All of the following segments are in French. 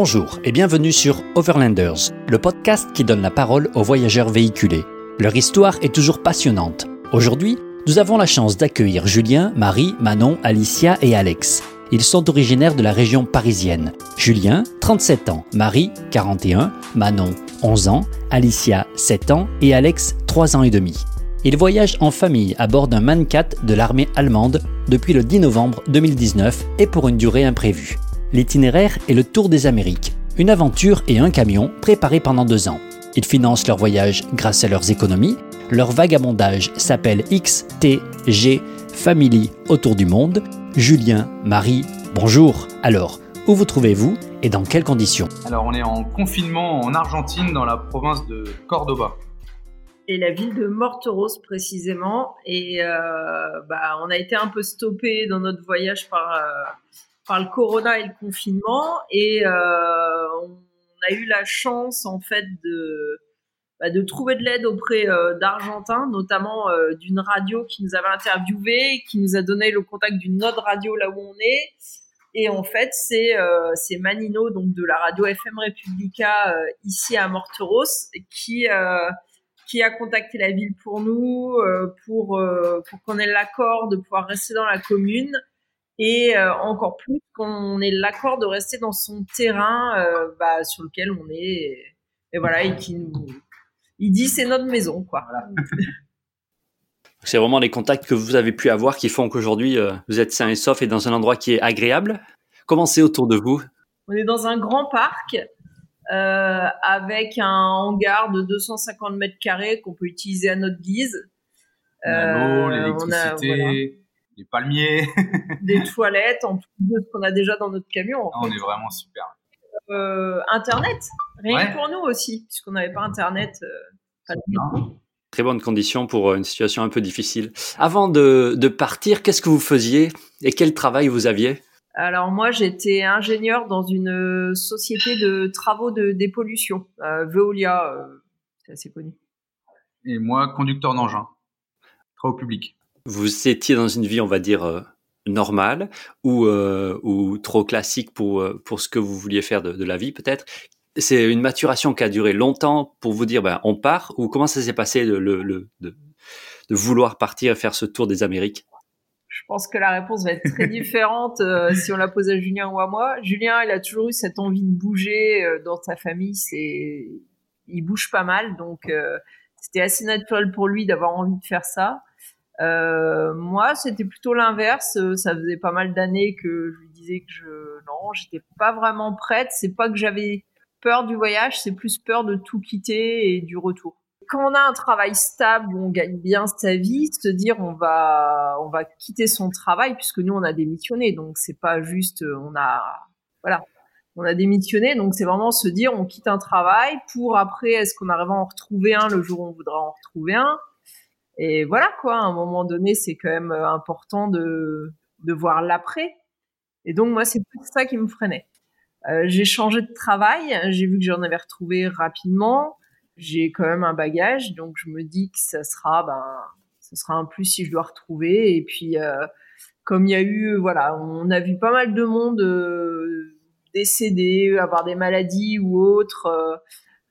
Bonjour et bienvenue sur Overlanders, le podcast qui donne la parole aux voyageurs véhiculés. Leur histoire est toujours passionnante. Aujourd'hui, nous avons la chance d'accueillir Julien, Marie, Manon, Alicia et Alex. Ils sont originaires de la région parisienne. Julien, 37 ans, Marie, 41, Manon, 11 ans, Alicia, 7 ans et Alex, 3 ans et demi. Ils voyagent en famille à bord d'un Mancat de l'armée allemande depuis le 10 novembre 2019 et pour une durée imprévue. L'itinéraire est le Tour des Amériques, une aventure et un camion préparés pendant deux ans. Ils financent leur voyage grâce à leurs économies. Leur vagabondage s'appelle XTG Family autour du monde. Julien, Marie, bonjour. Alors, où vous trouvez-vous et dans quelles conditions? Alors, on est en confinement en Argentine, dans la province de Cordoba. Et la ville de Morteros précisément. Et euh, bah, on a été un peu stoppé dans notre voyage par, euh, par le corona et le confinement. Et euh, on a eu la chance en fait de, bah, de trouver de l'aide auprès euh, d'Argentins, notamment euh, d'une radio qui nous avait interviewé, qui nous a donné le contact d'une autre radio là où on est. Et en fait, c'est euh, Manino, donc de la radio FM Republica euh, ici à Morteros, qui qui a contacté la ville pour nous, pour pour qu'on ait l'accord de pouvoir rester dans la commune et encore plus qu'on ait l'accord de rester dans son terrain bah, sur lequel on est. Et, voilà, et qui nous il dit c'est notre maison, quoi. C'est vraiment les contacts que vous avez pu avoir qui font qu'aujourd'hui euh, vous êtes sain et sauf et dans un endroit qui est agréable. Comment c'est autour de vous? On est dans un grand parc euh, avec un hangar de 250 mètres carrés qu'on peut utiliser à notre guise. Euh, l'électricité, les palmiers, des toilettes, en plus de ce qu'on a déjà dans notre camion. on est vraiment super. Euh, Internet, rien que pour nous aussi, puisqu'on n'avait pas Internet. Euh, Très bonne condition pour euh, une situation un peu difficile. Avant de, de partir, qu'est-ce que vous faisiez et quel travail vous aviez? Alors moi, j'étais ingénieur dans une société de travaux de dépollution, euh, Veolia, euh, c'est assez connu. Et moi, conducteur d'engin, travaux publics. Vous étiez dans une vie, on va dire, normal ou, euh, ou trop classique pour, euh, pour ce que vous vouliez faire de, de la vie peut-être? C'est une maturation qui a duré longtemps pour vous dire ben, on part ou comment ça s'est passé le, le, le de, de, vouloir partir et faire ce tour des Amériques? Je pense que la réponse va être très différente euh, si on la pose à Julien ou à moi. Julien, il a toujours eu cette envie de bouger euh, dans sa famille. C'est, il bouge pas mal, donc euh, c'était assez naturel pour lui d'avoir envie de faire ça. Euh, moi, c'était plutôt l'inverse. Euh, ça faisait pas mal d'années que je lui disais que je non, j'étais pas vraiment prête. C'est pas que j'avais peur du voyage, c'est plus peur de tout quitter et du retour. Quand on a un travail stable on gagne bien sa vie, se dire on va on va quitter son travail puisque nous on a démissionné, donc c'est pas juste euh, on a voilà on a démissionné, donc c'est vraiment se dire on quitte un travail pour après est-ce qu'on arrive à en retrouver un le jour où on voudra en retrouver un? Et voilà quoi, à un moment donné, c'est quand même euh, important de, de voir l'après. Et donc moi, c'est tout ça qui me freinait. Euh, j'ai changé de travail, j'ai vu que j'en avais retrouvé rapidement. J'ai quand même un bagage, donc je me dis que ça sera, ben, ça sera un plus si je dois retrouver. Et puis, euh, comme il y a eu, voilà, on a vu pas mal de monde euh, décéder, avoir des maladies ou autres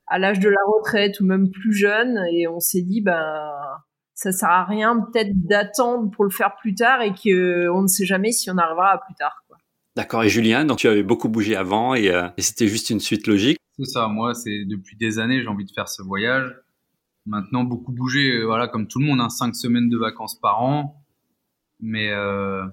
à l'âge de la retraite ou même plus jeune, et on s'est dit, ben ça sert à rien peut-être d'attendre pour le faire plus tard et qu'on ne sait jamais si on arrivera à plus tard. D'accord. Et Julien, donc tu avais beaucoup bougé avant et, euh, et c'était juste une suite logique. C'est ça. Moi, c'est depuis des années j'ai envie de faire ce voyage. Maintenant, beaucoup bouger, euh, voilà, comme tout le monde, hein, cinq semaines de vacances par an. Mais euh,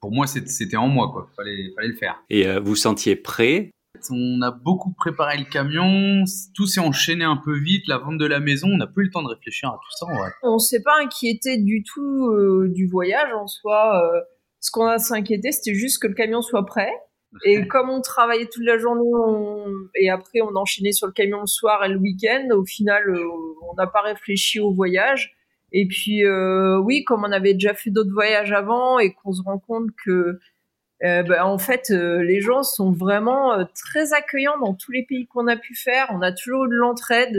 pour moi, c'était en moi, quoi. Fallait, fallait le faire. Et euh, vous sentiez prêt on a beaucoup préparé le camion, tout s'est enchaîné un peu vite, la vente de la maison, on n'a plus eu le temps de réfléchir à tout ça. Ouais. On s'est pas inquiété du tout euh, du voyage en soi. Euh, ce qu'on a s'inquiété, c'était juste que le camion soit prêt. Et comme on travaillait toute la journée on... et après on enchaînait sur le camion le soir et le week-end, au final euh, on n'a pas réfléchi au voyage. Et puis oui, comme on avait déjà fait d'autres voyages avant et qu'on se rend compte que euh, bah, en fait, euh, les gens sont vraiment euh, très accueillants dans tous les pays qu'on a pu faire. On a toujours eu de l'entraide.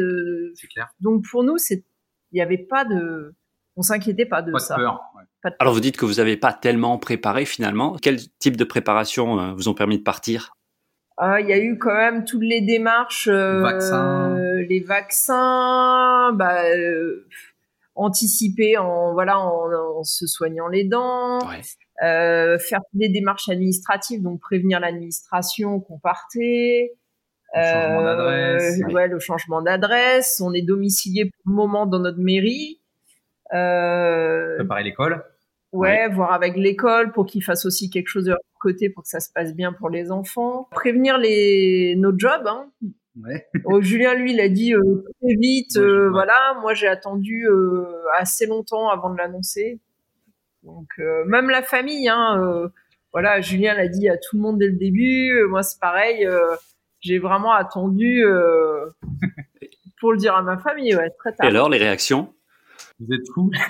c'est clair. Donc pour nous, c'est, il n'y avait pas de, on s'inquiétait pas de pas ça. De peur, ouais. pas de Alors vous dites que vous n'avez pas tellement préparé finalement. Quel type de préparation vous ont permis de partir? Ah, il y a eu quand même toutes les démarches, euh, Vaccins. les vaccins, bah, euh, anticiper en voilà en, en se soignant les dents, Ouais. euh, faire des démarches administratives, donc prévenir l'administration qu'on partait. Le changement d'adresse. Euh, ouais, le changement d'adresse. On est domicilié pour le moment dans notre mairie. Euh, Préparer l'école. Ouais, voir avec l'école pour qu'ils fassent aussi quelque chose de leur côté pour que ça se passe bien pour les enfants. Prévenir les nos jobs. Hein. Ouais. Oh, Julien, lui, il a dit euh, très vite. Euh, ouais. Voilà, moi j'ai attendu euh, assez longtemps avant de l'annoncer. Donc euh, même la famille, hein. euh, voilà, Julien l'a dit à tout le monde dès le début. Euh, moi c'est pareil. euh, j'ai vraiment attendu euh, pour le dire à ma famille, ouais, très Et tard. alors, les réactions? Vous êtes fous.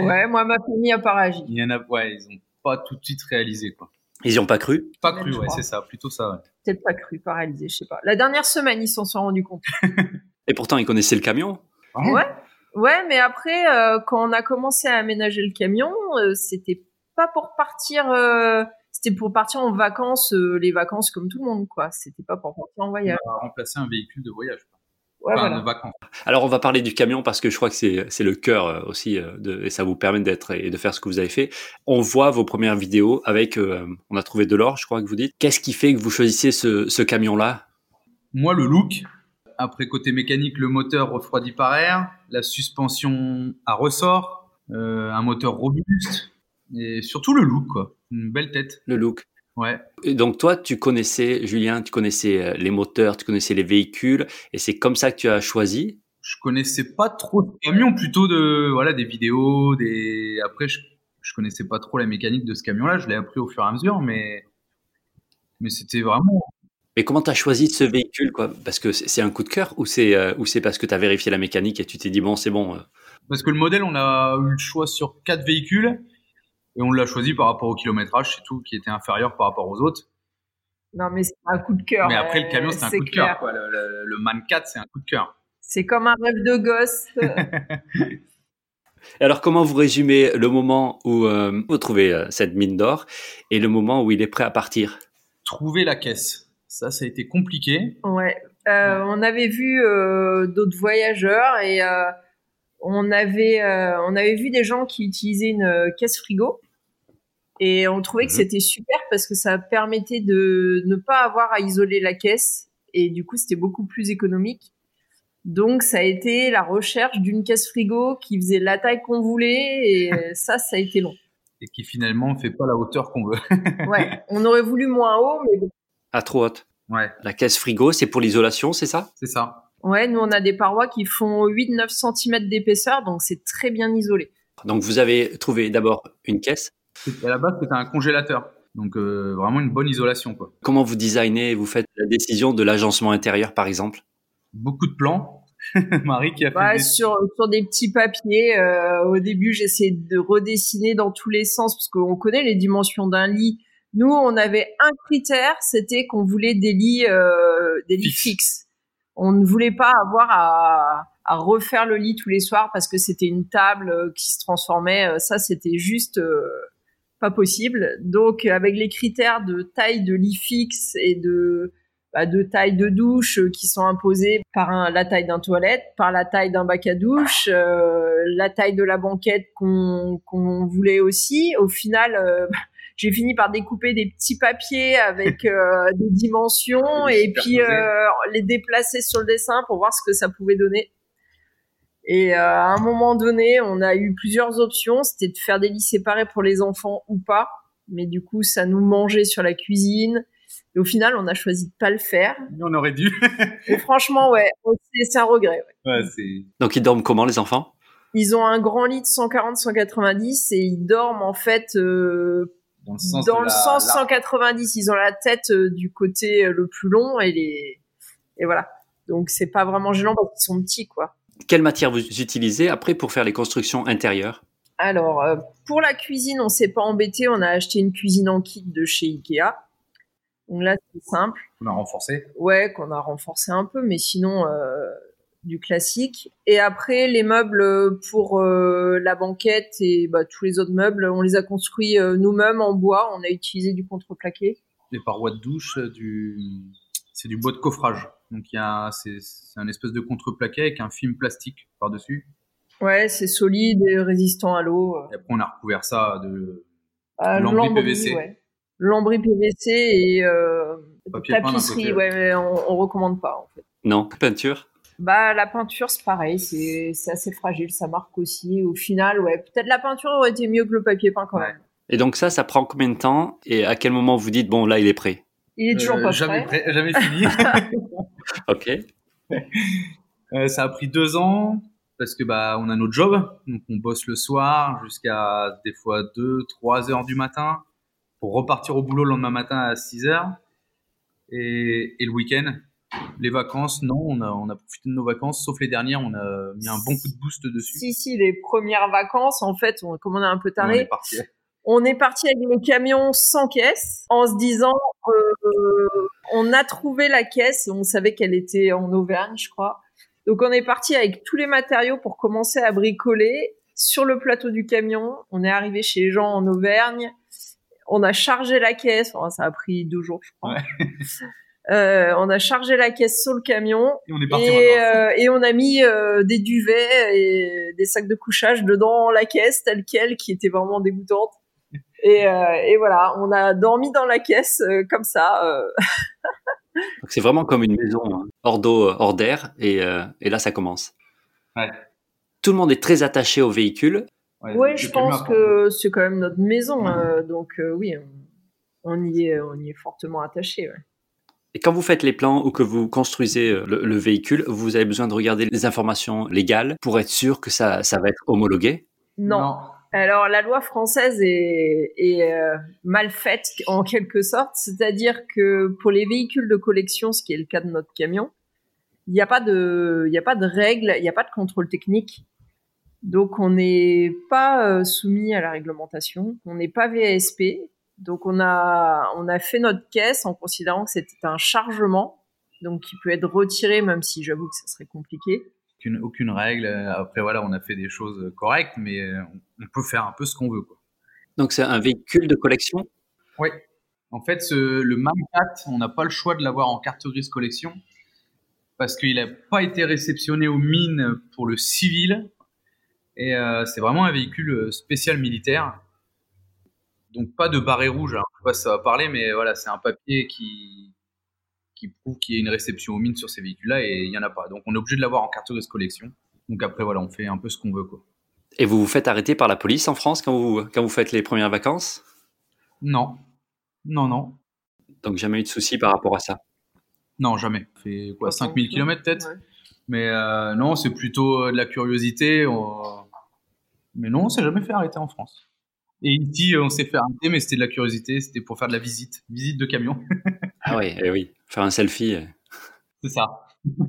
Ouais, moi ma famille a pas réagi. Il y en a, ouais, ils ont pas tout de suite réalisé, quoi. Ils n'y ont pas cru? Pas cru, ouais, c'est ça, plutôt ça, ouais. Peut-être pas cru, pas réalisé, je sais pas. La dernière semaine, ils s'en sont rendus compte. Et pourtant, ils connaissaient le camion. Ouais, ouais, mais après, euh, quand on a commencé à aménager le camion, euh, c'était pas pour partir, euh, c'était pour partir en vacances, euh, les vacances comme tout le monde, quoi. C'était pas pour partir en voyage. On va remplacer un véhicule de voyage. Ouais, enfin, voilà. de vacances. Alors, on va parler du camion parce que je crois que c'est c'est le cœur euh, aussi euh, de, et ça vous permet d'être et de faire ce que vous avez fait. On voit vos premières vidéos avec, euh, on a trouvé de l'or, je crois que vous dites. Qu'est-ce qui fait que vous choisissiez ce, ce camion-là? Moi, le look. Après, côté mécanique, le moteur refroidi par air, la suspension à ressort, euh, un moteur robuste, et surtout le look, quoi. Une belle tête. Le look. Ouais. Et donc toi, tu connaissais, Julien, tu connaissais euh, les moteurs, tu connaissais les véhicules, et c'est comme ça que tu as choisi? Je connaissais pas trop de camions, plutôt de, voilà, des vidéos, des, après, je, je connaissais pas trop la mécanique de ce camion-là. Je l'ai appris au fur et à mesure, mais, mais c'était vraiment, Mais comment tu as choisi ce véhicule, quoi? Parce que c'est c'est un coup de cœur ou c'est euh, ou c'est parce que tu as vérifié la mécanique et tu t'es dit bon, c'est bon. euh, Parce que le modèle, on a eu le choix sur quatre véhicules et on l'a choisi par rapport au kilométrage, c'est tout, qui était inférieur par rapport aux autres. Non, mais c'est un coup de cœur. Mais après, le camion, c'est un coup de cœur. quoi. Le, le- le Man 4, c'est un coup de cœur. C'est comme un rêve de gosse. Alors, comment vous résumez le moment où euh, vous trouvez euh, cette mine d'or et le moment où il est prêt à partir? Trouver la caisse, ça, ça a été compliqué. Ouais. Euh, on avait vu euh, d'autres voyageurs et euh, on avait euh, on avait vu des gens qui utilisaient une euh, caisse frigo et on trouvait que Mhm. c'était super parce que ça permettait de ne pas avoir à isoler la caisse et du coup c'était beaucoup plus économique. Donc ça a été la recherche d'une caisse frigo qui faisait la taille qu'on voulait et ça ça a été long. Et qui finalement fait pas la hauteur qu'on veut. Ouais, on aurait voulu moins haut mais bon. À trop haute. Ouais, La caisse frigo, c'est pour l'isolation, c'est ça? C'est ça. Ouais, nous on a des parois qui font 8-9 cm d'épaisseur, donc c'est très bien isolé. Donc vous avez trouvé d'abord une caisse. À la base, c'était un congélateur. Donc, euh, vraiment une bonne isolation, quoi. Comment vous designez, vous faites la décision de l'agencement intérieur, par exemple? Beaucoup de plans. Marie qui a fait Ouais, des... sur, sur des petits papiers. euh, au début, j'essayais de redessiner dans tous les sens parce qu'on connaît les dimensions d'un lit. Nous, on avait un critère, c'était qu'on voulait des lits, euh, des lits Fixe. fixes. On ne voulait pas avoir à, à refaire le lit tous les soirs parce que c'était une table euh, qui se transformait. Euh, Ça, c'était juste euh, pas possible. Donc, avec les critères de taille de lit fixe et de bah, de taille de douche qui sont imposées par la taille d'un toilette, par la taille d'un bac à douche, la taille de la banquette qu'on voulait aussi. Au final, j'ai fini par découper des petits papiers avec euh, des dimensions et puis euh, les déplacer sur le dessin pour voir ce que ça pouvait donner. Et euh, à un moment donné, on a eu plusieurs options. C'était de faire des lits séparés pour les enfants ou pas. Mais du coup, ça nous mangeait sur la cuisine. Et au final, on a choisi de pas le faire. On aurait dû. Et franchement, ouais, c'est c'est un regret. ouais. ouais, c'est... Donc ils dorment comment, les enfants? Ils ont un grand lit de 140-190 et ils dorment en fait euh, Dans le sens, dans de le la- sens la- 190. Ils ont la tête euh, du côté euh, le plus long et les et voilà. Donc c'est pas vraiment gênant parce qu'ils sont petits quoi. Quelle matière vous utilisez après pour faire les constructions intérieures? Alors euh, pour la cuisine, on s'est pas embêté. On a acheté une cuisine en kit de chez Ikea. Donc là c'est simple. On a renforcé. Ouais, qu'on a renforcé un peu, mais sinon, euh, du classique. Et après, les meubles pour euh, la banquette et bah, tous les autres meubles, on les a construits euh, nous-mêmes en bois. On a utilisé du contreplaqué. Les parois de douche, euh, du... c'est du bois de coffrage. Donc il y a, c'est, c'est un espèce de contreplaqué avec un film plastique par-dessus. Ouais, c'est solide et résistant à l'eau. Et après, on a recouvert ça de Ah, lambris PVC. Ouais. Lambris PVC et euh, tapisserie. Ouais, mais on, on recommande pas en fait. Non, peinture Bah la peinture c'est pareil, c'est c'est assez fragile, ça marque aussi. Au final, ouais, peut-être la peinture aurait été mieux que le papier peint quand Ouais. même. Et donc ça, ça prend combien de temps Et à quel moment vous dites, bon, là, il est prêt? Il est toujours Euh, pas jamais prêt. prêt- jamais fini. Ok. Euh, ça a pris deux ans parce que bah on a notre job, donc on bosse le soir jusqu'à des fois 2 3 heures du matin pour repartir au boulot le lendemain matin à 6 heures et, et le week-end. Les vacances, non, on a, on a profité de nos vacances, sauf les dernières, on a mis un bon coup de boost dessus. Si si, les premières vacances, en fait, on, comme on est un peu Et on est taré, parti. on est parti avec le camion sans caisse, en se disant, euh, on a trouvé la caisse, on savait qu'elle était en Auvergne, je crois. Donc on est parti avec tous les matériaux pour commencer à bricoler sur le plateau du camion. On est arrivé chez les gens en Auvergne. On a chargé la caisse. Enfin, ça a pris deux jours, je crois. Euh, on a chargé la caisse sur le camion Et on est parti en et, vacances. euh, et on a mis euh, des duvets et des sacs de couchage dedans la caisse telle quelle, qui était vraiment dégoûtante. Et, euh, et voilà, on a dormi dans la caisse euh, comme ça. euh. C'est vraiment comme une maison hein, hors d'eau, hors d'air, et, euh, et là ça commence. Ouais. Tout le monde est très attaché au véhicule. Ouais, Ouais, je pense que c'est quand même notre maison, Ouais. euh, donc euh, oui, on, on y est, on y est fortement attaché. ouais. Et quand vous faites les plans ou que vous construisez euh, le, le véhicule, vous avez besoin de regarder les informations légales pour être sûr que ça, ça va être homologué? Non. Alors la loi française est, est euh, mal faite en quelque sorte, c'est-à-dire que pour les véhicules de collection, ce qui est le cas de notre camion, il n'y a pas de, il y a pas de règles, il n'y a pas de contrôle technique. Donc on n'est pas euh, soumis à la réglementation, on n'est pas VASP. Donc on a, on a fait notre caisse en considérant que c'était un chargement, donc qui peut être retiré, même si j'avoue que ça serait compliqué. Aucune, aucune règle. Après, voilà, on a fait des choses correctes, mais euh, on, on peut faire un peu ce qu'on veut. Quoi. Donc c'est un véhicule de collection? Oui. En fait, ce- le MAM 4, on n'a pas le choix de l'avoir en carte grise collection parce qu'il n'a pas été réceptionné aux mines pour le civil. Et euh, c'est vraiment un véhicule euh, spécial militaire. Donc pas de barré rouge. Alors, je sais pas si ça va parler, mais voilà, c'est un papier qui, qui prouve qu'il y a une réception aux mines sur ces véhicules-là et il n'y en a pas. Donc on est obligé de l'avoir en carte grise collection. Donc après, voilà, on fait un peu ce qu'on veut. Quoi. Et vous vous faites arrêter par la police en France quand vous, quand vous faites les premières vacances? Non. Non, non. Donc jamais eu de souci par rapport à ça? Non, jamais. On fait quoi, 5000 km peut-être? Ouais. Mais euh, non, c'est plutôt euh, de la curiosité. on- Mais non, on s'est jamais fait arrêter en France. Et ici, euh, on s'est fait arrêter, mais c'était de la curiosité, c'était pour faire de la visite, visite de camion. Ah oui, eh oui, faire un selfie. euh. c'est ça.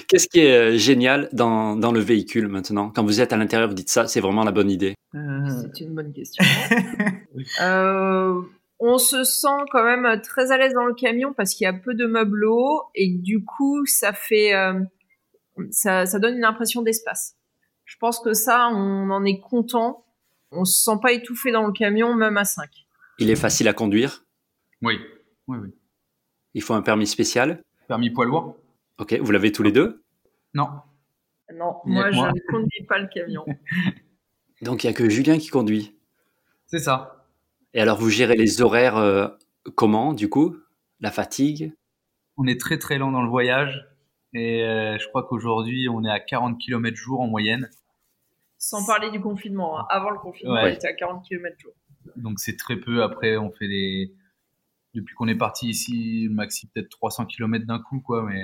Qu'est-ce qui est euh, génial dans, dans le véhicule maintenant? Quand vous êtes à l'intérieur, vous dites ça, c'est vraiment la bonne idée. C'est une bonne question. Euh, on se sent quand même très à l'aise dans le camion parce qu'il y a peu de meubles hauts et du coup, ça fait, euh, ça, ça donne une impression d'espace. Je pense que ça, on en est content. On se sent pas étouffé dans le camion, même à 5. Il est facile à conduire? Oui, oui, oui. Il faut un permis spécial? Permis poids lourd? Ok, vous l'avez tous les deux? Non. Non, moi, je ne conduis pas le camion. Donc il y a que Julien qui conduit? C'est ça. Et alors vous gérez les horaires euh, comment du coup? La fatigue? On est très très lent dans le voyage. Et euh, je crois qu'aujourd'hui, on est à 40 km jour en moyenne. Sans parler du confinement. hein. Avant le confinement, Ouais. on était à 40 km jour. Donc c'est très peu. Après, on fait des. Depuis qu'on est parti ici, le maxi peut-être 300 km d'un coup, quoi. Mais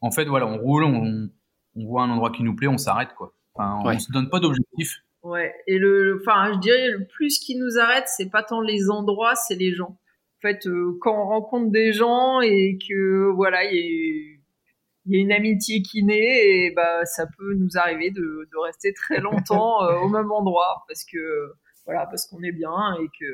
en fait, voilà, on roule, on, on voit un endroit qui nous plaît, on s'arrête, quoi. Enfin, on Ouais. se donne pas d'objectif. Ouais, et le, le- enfin, je dirais le plus qui nous arrête, c'est pas tant les endroits, c'est les gens. En fait, euh, quand on rencontre des gens et que voilà, il y, a- il y a une amitié qui naît, et bah ça peut nous arriver de, de rester très longtemps euh, au même endroit parce que voilà, parce qu'on est bien et que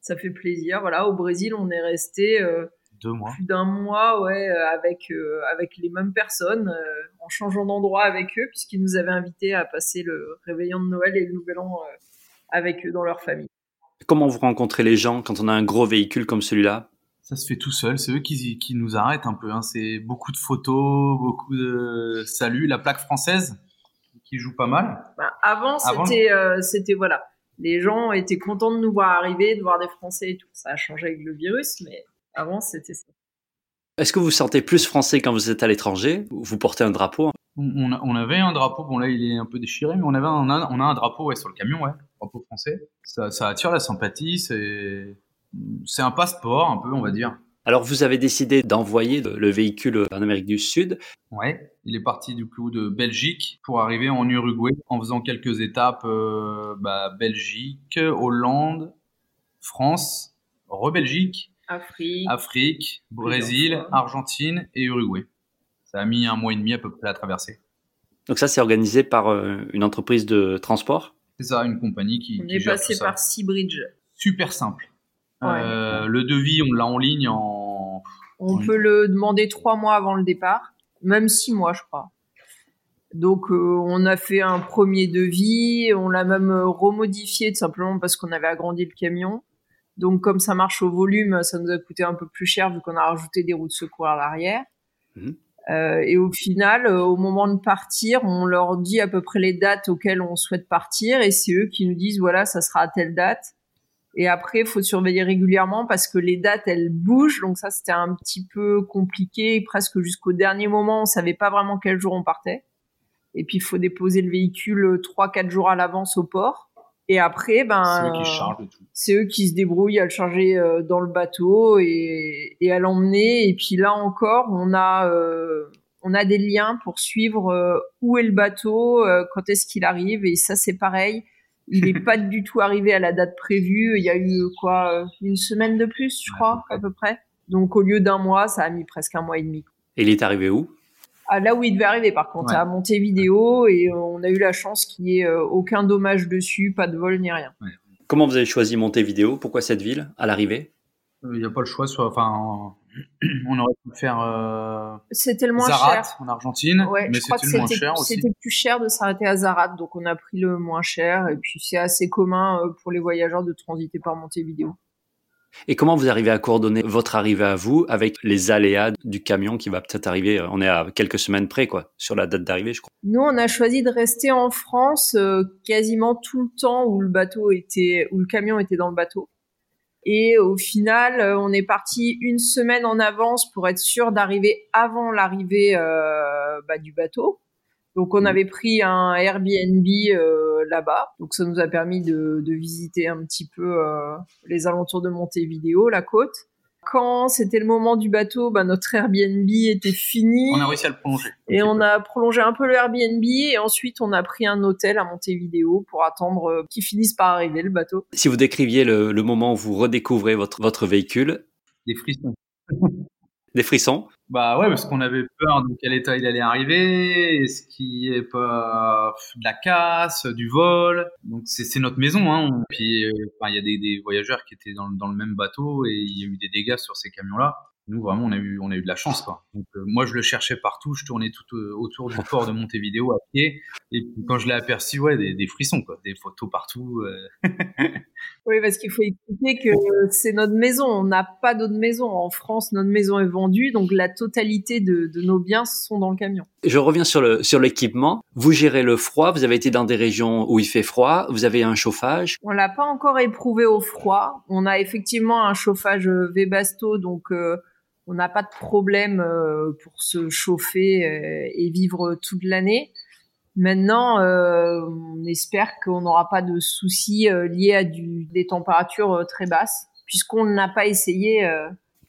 ça fait plaisir. Voilà, au Brésil, on est resté euh, Deux mois. plus d'un mois, ouais, euh, avec euh, avec les mêmes personnes. Euh, en changeant d'endroit avec eux, puisqu'ils nous avaient invités à passer le réveillon de Noël et le Nouvel An avec eux dans leur famille. Comment vous rencontrez les gens quand on a un gros véhicule comme celui-là? Ça se fait tout seul, c'est eux qui, qui, nous arrêtent un peu. Hein. C'est beaucoup de photos, beaucoup de saluts, la plaque française qui joue pas mal. Bah, avant, c'était, c'était voilà, les gens étaient contents de nous voir arriver, de voir des Français et tout. Ça a changé avec le virus, mais avant, c'était ça. Est-ce que vous vous sentez plus français quand vous êtes à l'étranger? Vous portez un drapeau on, avait un drapeau, bon là il est un peu déchiré, mais on, avait on, a, un drapeau ouais, sur le camion, ouais, drapeau français. Ça, ça attire la sympathie, c'est un passeport un peu, on va dire. Alors, vous avez décidé d'envoyer le véhicule en Amérique du Sud. Ouais, il est parti du coup de Belgique pour arriver en Uruguay en faisant quelques étapes euh, bah, Belgique, Hollande, France, re-Belgique, Afrique, Afrique Brésil, Argentine et Uruguay. Ça a mis un mois et demi à peu près à traverser. Donc ça, c'est organisé par euh, une entreprise de transport? C'est ça, une compagnie qui. On est passé par Seabridge. Super simple. Euh, le devis, on l'a en ligne en. On peut le demander trois mois avant le départ, même six mois, je crois. Donc, euh, on a fait un premier devis, on l'a même remodifié tout simplement parce qu'on avait agrandi le camion. Donc, comme ça marche au volume, ça nous a coûté un peu plus cher vu qu'on a rajouté des roues de secours à l'arrière. Mhm. Euh, et au final, euh, au moment de partir, on leur dit à peu près les dates auxquelles on souhaite partir, et c'est eux qui nous disent voilà, ça sera à telle date. Et après, il faut surveiller régulièrement parce que les dates, elles bougent. Donc ça, c'était un petit peu compliqué. Presque jusqu'au dernier moment, on savait pas vraiment quel jour on partait. Et puis, il faut déposer le véhicule trois, quatre jours à l'avance au port. Et après, ben, c'est eux qui se débrouillent à le charger euh, dans le bateau et, et à l'emmener. Et puis là encore, on a, euh, on a des liens pour suivre euh, où est le bateau, quand est-ce qu'il arrive. Et ça, c'est pareil. Il n'est pas du tout arrivé à la date prévue. Il y a eu quoi, une semaine de plus, je crois, à peu près. Donc au lieu d'un mois, ça a mis presque un mois et demi. Et il est arrivé où? Ah, là où il devait arriver, par contre, à Montevideo, et on a eu la chance qu'il n'y ait euh, aucun dommage dessus, pas de vol ni rien. Comment vous avez choisi Montevideo? Pourquoi cette ville à l'arrivée? Il n'y a pas le choix, soit, enfin, on aurait pu faire. Euh, c'était le moins Zarat, cher en Argentine, mais c'était le moins cher aussi. C'était plus cher de s'arrêter à Zarat, donc on a pris le moins cher, et puis c'est assez commun euh, pour les voyageurs de transiter par Montevideo. Et comment vous arrivez à coordonner votre arrivée à vous avec les aléas du camion qui va peut-être arriver On est à quelques semaines près, quoi, sur la date d'arrivée, je crois. Nous, on a choisi de rester en France euh, quasiment tout le temps où le bateau était, où le camion était dans le bateau. Et au final, euh, on est parti une semaine en avance pour être sûr d'arriver avant l'arrivée euh, bah, du bateau. Donc on mmh. avait pris un Airbnb euh, là-bas, donc ça nous a permis de, de visiter un petit peu euh, les alentours de Montevideo, la côte. Quand c'était le moment du bateau, bah, notre Airbnb était fini. On a réussi à le prolonger. Et on a prolongé un peu le Airbnb et ensuite on a pris un hôtel à Montevideo pour attendre euh, qu'il finisse par arriver le bateau. Si vous décriviez le, le moment où vous redécouvrez votre, votre véhicule. Des frissons. Des frissons Bah ouais, parce qu'on avait peur de quel état il allait arriver, est-ce qu'il ait pas de la casse, du vol. Donc c'est notre maison. Hein. Puis euh, il y a des, des, voyageurs qui étaient dans, dans le même bateau et il y a eu des dégâts sur ces camions-là nous vraiment on a eu on a eu de la chance quoi. Donc euh, moi je le cherchais partout, je tournais tout euh, autour du port de Montevideo à pied et quand je l'ai aperçu ouais des, des, frissons quoi, des photos partout. Euh. oui parce qu'il faut expliquer que c'est notre maison, on n'a pas d'autre maison en France, notre maison est vendue donc la totalité de, de, nos biens sont dans le camion. Je reviens sur le sur l'équipement. Vous gérez le froid, vous avez été dans des régions où il fait froid, vous avez un chauffage. On l'a pas encore éprouvé au froid. On a effectivement un chauffage Webasto donc on n'a pas de problème euh, pour se chauffer euh, et vivre toute l'année. Maintenant, euh, on espère qu'on n'aura pas de soucis liés à des températures très basses, puisqu'on n'a pas essayé.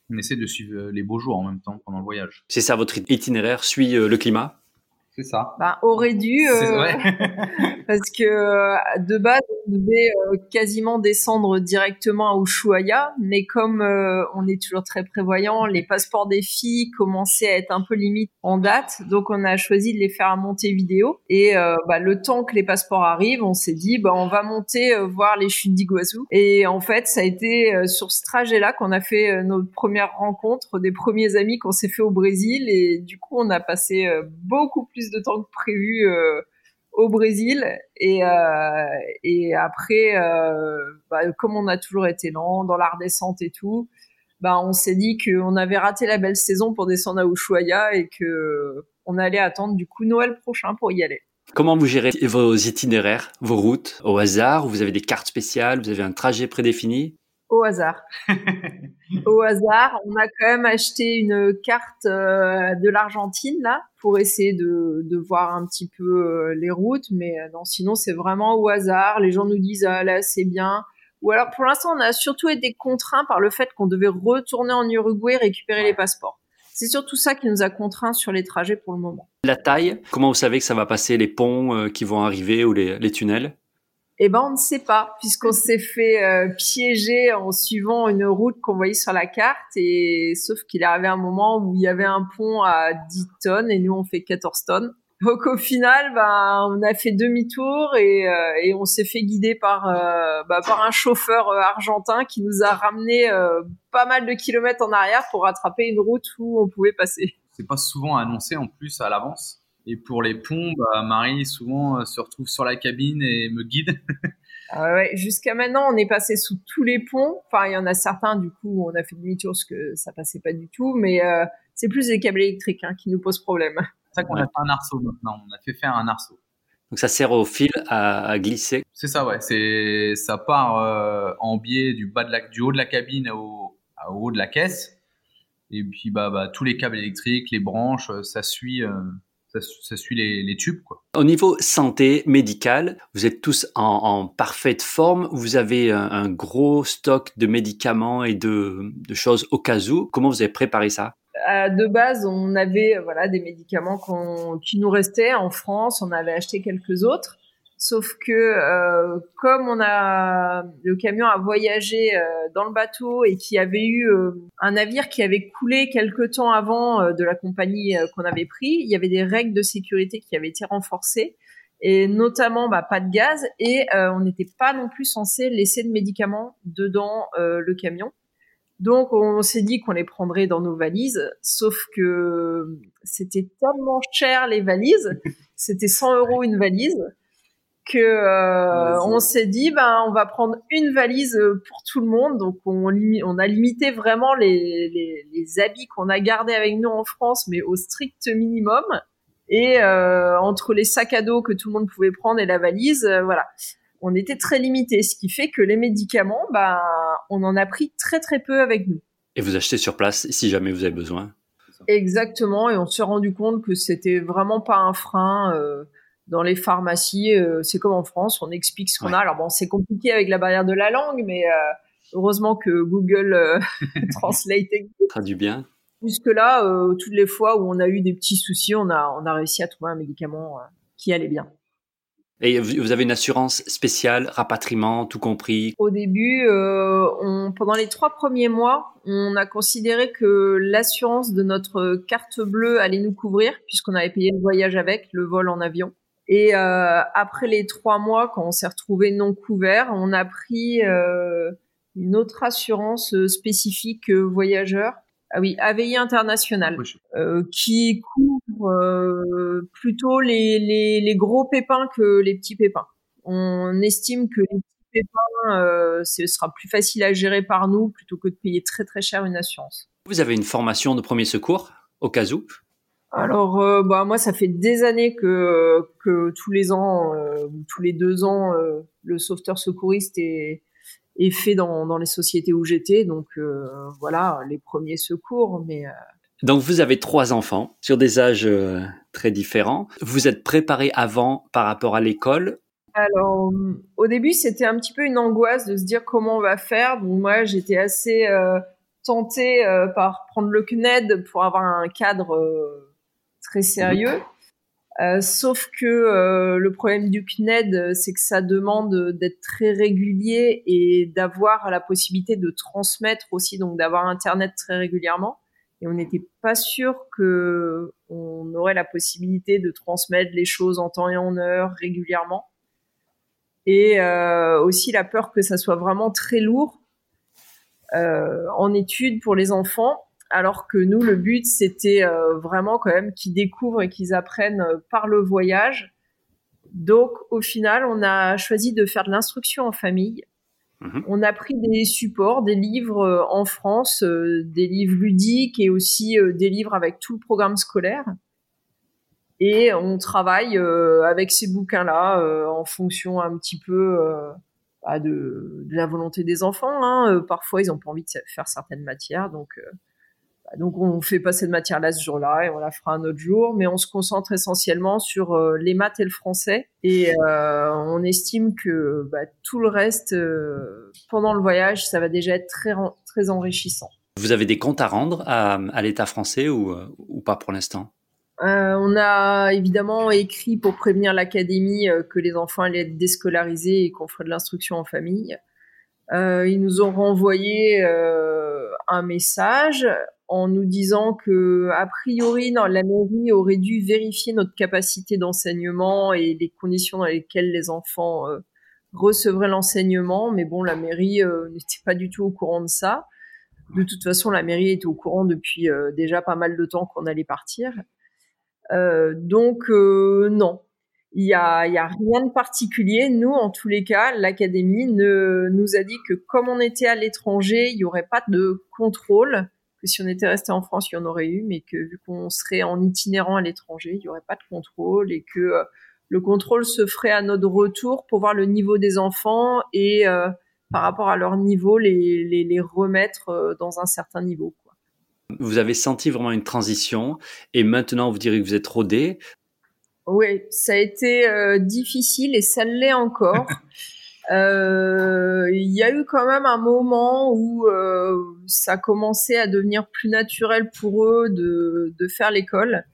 On essaie de suivre les beaux jours en même temps pendant le voyage. C'est ça, votre itinéraire suit le climat? C'est ça. Bah, aurait dû. Euh, parce que euh, de base on devait euh, quasiment descendre directement à Ushuaia, mais comme euh, on est toujours très prévoyant, les passeports des filles commençaient à être un peu limite en date, donc on a choisi de les faire à vidéo. Et bah, le temps que les passeports arrivent, on s'est dit bah on va monter voir les chutes d'Iguazu. Et en fait, ça a été sur ce trajet-là qu'on a fait notre première rencontre, des premiers amis qu'on s'est fait au Brésil, et du coup on a passé beaucoup plus de temps que prévu au Brésil et euh, après euh, bah, comme on a toujours été lent dans l'art descente et tout bah on s'est dit qu'on avait raté la belle saison pour descendre à Ushuaia et que on allait attendre du coup Noël prochain pour y aller. Comment vous gérez vos itinéraires, vos routes au hasard Vous avez des cartes spéciales Vous avez un trajet prédéfini? Au hasard. au hasard, on a quand même acheté une carte euh, de l'Argentine là pour essayer de, de voir un petit peu euh, les routes. Mais euh, non, sinon, c'est vraiment au hasard. Les gens nous disent, ah là, c'est bien. Ou alors, pour l'instant, on a surtout été contraints par le fait qu'on devait retourner en Uruguay récupérer les passeports. C'est surtout ça qui nous a contraints sur les trajets pour le moment. La taille, comment vous savez que ça va passer les ponts qui vont arriver ou les, les tunnels? Eh ben, on ne sait pas, puisqu'on s'est fait euh, piéger en suivant une route qu'on voyait sur la carte. Et sauf qu'il est arrivé un moment où il y avait un pont à 10 tonnes et nous on fait 14 tonnes. Donc au final, ben, on a fait demi-tour et, euh, et on s'est fait guider par, euh, bah, par un chauffeur argentin qui nous a ramené pas mal de kilomètres en arrière pour rattraper une route où on pouvait passer. C'est pas souvent annoncé en plus à l'avance. Et pour les ponts, bah, Marie souvent euh, se retrouve sur la cabine et me guide. Ah ouais, Jusqu'à maintenant, on est passé sous tous les ponts. Enfin, il y en a certains, du coup, on a fait demi-tour parce que ça passait pas du tout. Mais euh, c'est plus les câbles électriques hein, qui nous posent problème. C'est ça qu'on a fait un arceau maintenant. On a fait faire un arceau. Donc ça sert au fil à, glisser. C'est ça, ouais. C'est ça part euh, en biais du bas de la, du haut de la cabine au, au haut de la caisse. Et puis bah, bah tous les câbles électriques, les branches, ça suit ça, suit les, tubes. Quoi. Au niveau santé médicale, vous êtes tous en, parfaite forme. Vous avez un, gros stock de médicaments et de, choses au cas où. Comment vous avez préparé ça? Euh, de base, on avait voilà des médicaments qui nous restaient en France. On avait acheté quelques autres. Sauf que euh, comme on a le camion a voyagé euh, dans le bateau et qui avait eu euh, un navire qui avait coulé quelque temps avant de la compagnie qu'on avait pris, il y avait des règles de sécurité qui avaient été renforcées. Et notamment bah, pas de gaz et on n'était pas non plus censé laisser de médicaments dedans le camion. Donc on s'est dit qu'on les prendrait dans nos valises, sauf que c'était tellement cher les valises, c'était 100 euros une valise que euh, on s'est dit ben on va prendre une valise euh, pour tout le monde. Donc on, on a limité vraiment les, les, les habits qu'on a gardés avec nous en France mais au strict minimum. Et euh, entre les sacs à dos que tout le monde pouvait prendre et la valise euh, voilà. On était très limité ce qui fait que les médicaments ben on en a pris très très peu avec nous. Et vous achetez sur place si jamais vous avez besoin. Exactement. Et on s'est rendu compte que c'était vraiment pas un frein dans les pharmacies, euh, c'est comme en France, on explique ce qu'on a. Alors bon, c'est compliqué avec la barrière de la langue, mais euh, heureusement que Google euh, Translate traduit bien. Jusque là, toutes les fois où on a eu des petits soucis, on a on a réussi à trouver un médicament qui allait bien. Et vous avez une assurance spéciale, rapatriement, tout compris? Au début, on, pendant les trois premiers mois, on a considéré que l'assurance de notre carte bleue allait nous couvrir, puisqu'on avait payé le voyage avec, le vol en avion. Et euh, après les trois mois, quand on s'est retrouvé non couvert, on a pris euh, une autre assurance euh, spécifique euh, voyageur. Ah oui, AVI International, euh, qui couvre euh, plutôt les, les, les, gros pépins que les petits pépins. On estime que les petits pépins, ce sera plus facile à gérer par nous plutôt que de payer très très cher une assurance. Vous avez une formation de premier secours au cas où? Alors, euh, bah moi, ça fait des années que que tous les ans euh, ou tous les deux ans, euh, le sauveteur secouriste est est fait dans dans les sociétés où j'étais. Donc voilà, les premiers secours. Mais donc vous avez trois enfants sur des âges très différents. Vous êtes préparé avant par rapport à l'école? Alors, au début, c'était un petit peu une angoisse de se dire comment on va faire. Moi, j'étais assez tentée par prendre le CNED pour avoir un cadre très sérieux. Euh, sauf que euh, le problème du CNED, c'est que ça demande d'être très régulier et d'avoir la possibilité de transmettre aussi, donc d'avoir Internet très régulièrement. Et on n'était pas sûr que on aurait la possibilité de transmettre les choses en temps et en heure régulièrement. Et euh, aussi la peur que ça soit vraiment très lourd en études pour les enfants alors que nous, le but, c'était euh, vraiment quand même qu'ils découvrent et qu'ils apprennent euh, par le voyage. Donc, au final, on a choisi de faire de l'instruction en famille. Mhm. On a pris des supports, des livres euh, en France, des livres ludiques et aussi des livres avec tout le programme scolaire. Et on travaille avec ces bouquins-là en fonction un petit peu bah, de, la volonté des enfants. Hein. Parfois, ils n'ont pas envie de faire certaines matières, donc donc on fait pas cette matière-là ce jour-là et on la fera un autre jour, mais on se concentre essentiellement sur euh, les maths et le français et euh, on estime que bah, tout le reste euh, pendant le voyage, ça va déjà être très très enrichissant. Vous avez des comptes à rendre à, l'État français ou, ou pas pour l'instant? On a évidemment écrit pour prévenir l'académie que les enfants allaient être déscolarisés et qu'on ferait de l'instruction en famille. ils nous ont renvoyé un message en nous disant que a priori la mairie aurait dû vérifier notre capacité d'enseignement et les conditions dans lesquelles les enfants euh, recevraient l'enseignement. Mais bon la mairie euh, n'était pas du tout au courant de ça. De toute façon la mairie était au courant depuis euh, déjà pas mal de temps qu'on allait partir. Donc non. Il y a, y a rien de particulier. Nous, en tous les cas, l'académie nous a dit que comme on était à l'étranger, il n'y aurait pas de contrôle si on était resté en France, il y en aurait eu, mais que vu qu'on serait en itinérant à l'étranger, il n'y aurait pas de contrôle et que euh, le contrôle se ferait à notre retour pour voir le niveau des enfants et euh, par rapport à leur niveau, les, les, remettre euh, dans un certain niveau. Vous avez senti vraiment une transition et maintenant vous direz que vous êtes rodé. Oui, ça a été difficile et ça l'est encore. Euh, il y a eu quand même un moment où euh, ça commençait à devenir plus naturel pour eux de, de faire l'école.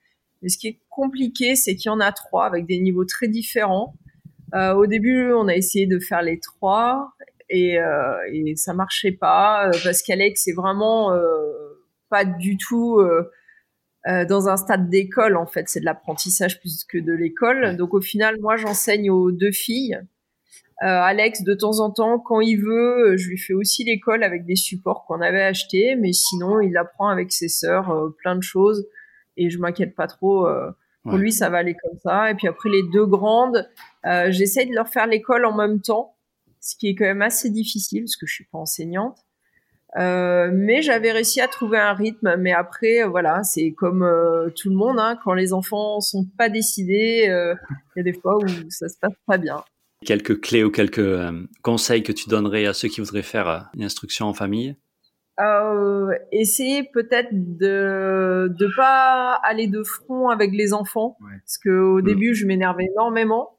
Mais ce qui est compliqué, c'est qu'il y en a trois avec des niveaux très différents. Euh, au début, on a essayé de faire les trois et, euh, et ça marchait pas euh, parce qu'Alex est vraiment euh, pas du tout dans un stade d'école en fait. C'est de l'apprentissage plus que de l'école. Donc au final, moi, j'enseigne aux deux filles. Euh, Alex, de temps en temps, quand il veut, euh, je lui fais aussi l'école avec des supports qu'on avait achetés, mais sinon, il apprend avec ses sœurs euh, plein de choses et je m'inquiète pas trop. pour lui, ça va aller comme ça. Et puis après, les deux grandes, j'essaie de leur faire l'école en même temps, ce qui est quand même assez difficile parce que je suis pas enseignante. mais j'avais réussi à trouver un rythme. Mais après, voilà, c'est comme tout le monde. Hein, quand les enfants sont pas décidés, il y a des fois où ça se passe pas bien. Quelques clés ou quelques euh, conseils que tu donnerais à ceux qui voudraient faire euh, une instruction en famille? Euh, Essayer peut-être de ne pas aller de front avec les enfants, parce que au mm. début je m'énervais énormément.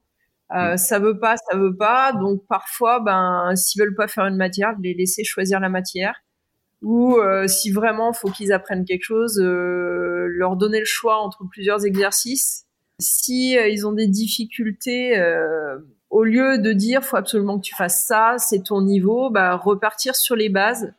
Euh, mm. Ça veut pas, ça veut pas. Donc parfois, ben s'ils veulent pas faire une matière, les laisser choisir la matière. Ou euh, si vraiment faut qu'ils apprennent quelque chose, leur donner le choix entre plusieurs exercices. Si ils ont des difficultés au lieu de dire faut absolument que tu fasses ça, c'est ton niveau, bah, repartir sur les bases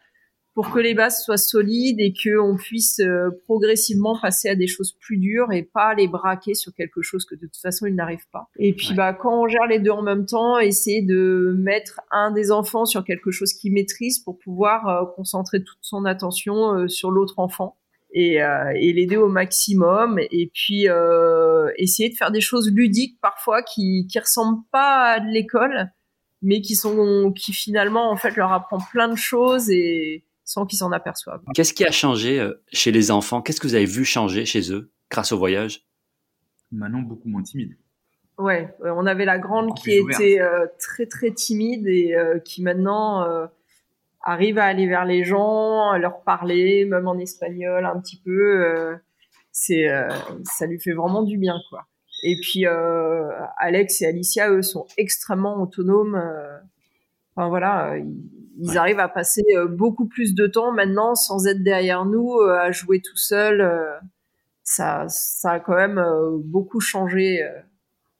pour que les bases soient solides et qu'on puisse euh, progressivement passer à des choses plus dures et pas les braquer sur quelque chose que de toute façon ils n'arrivent pas. Et puis bah quand on gère les deux en même temps, essayer de mettre un des enfants sur quelque chose qu'il maîtrise pour pouvoir euh, concentrer toute son attention euh, sur l'autre enfant et, euh, et l'aider au maximum et puis euh, essayer de faire des choses ludiques parfois qui qui ressemblent pas à de l'école mais qui sont qui finalement en fait leur apprend plein de choses et sans qu'ils s'en aperçoivent. Qu'est-ce qui a changé euh, chez les enfants? Qu'est-ce que vous avez vu changer chez eux grâce au voyage? Maintenant beaucoup moins timide. Ouais, on avait la grande qui était euh, très très timide et euh, qui maintenant arrive à aller vers les gens, à leur parler, même en espagnol un petit peu. Euh, c'est, euh, ça lui fait vraiment du bien, quoi. Et puis euh, Alex et Alicia, eux, sont extrêmement autonomes. enfin voilà, ils, arrivent à passer beaucoup plus de temps maintenant sans être derrière nous, à jouer tout seuls. ça, ça a quand même beaucoup changé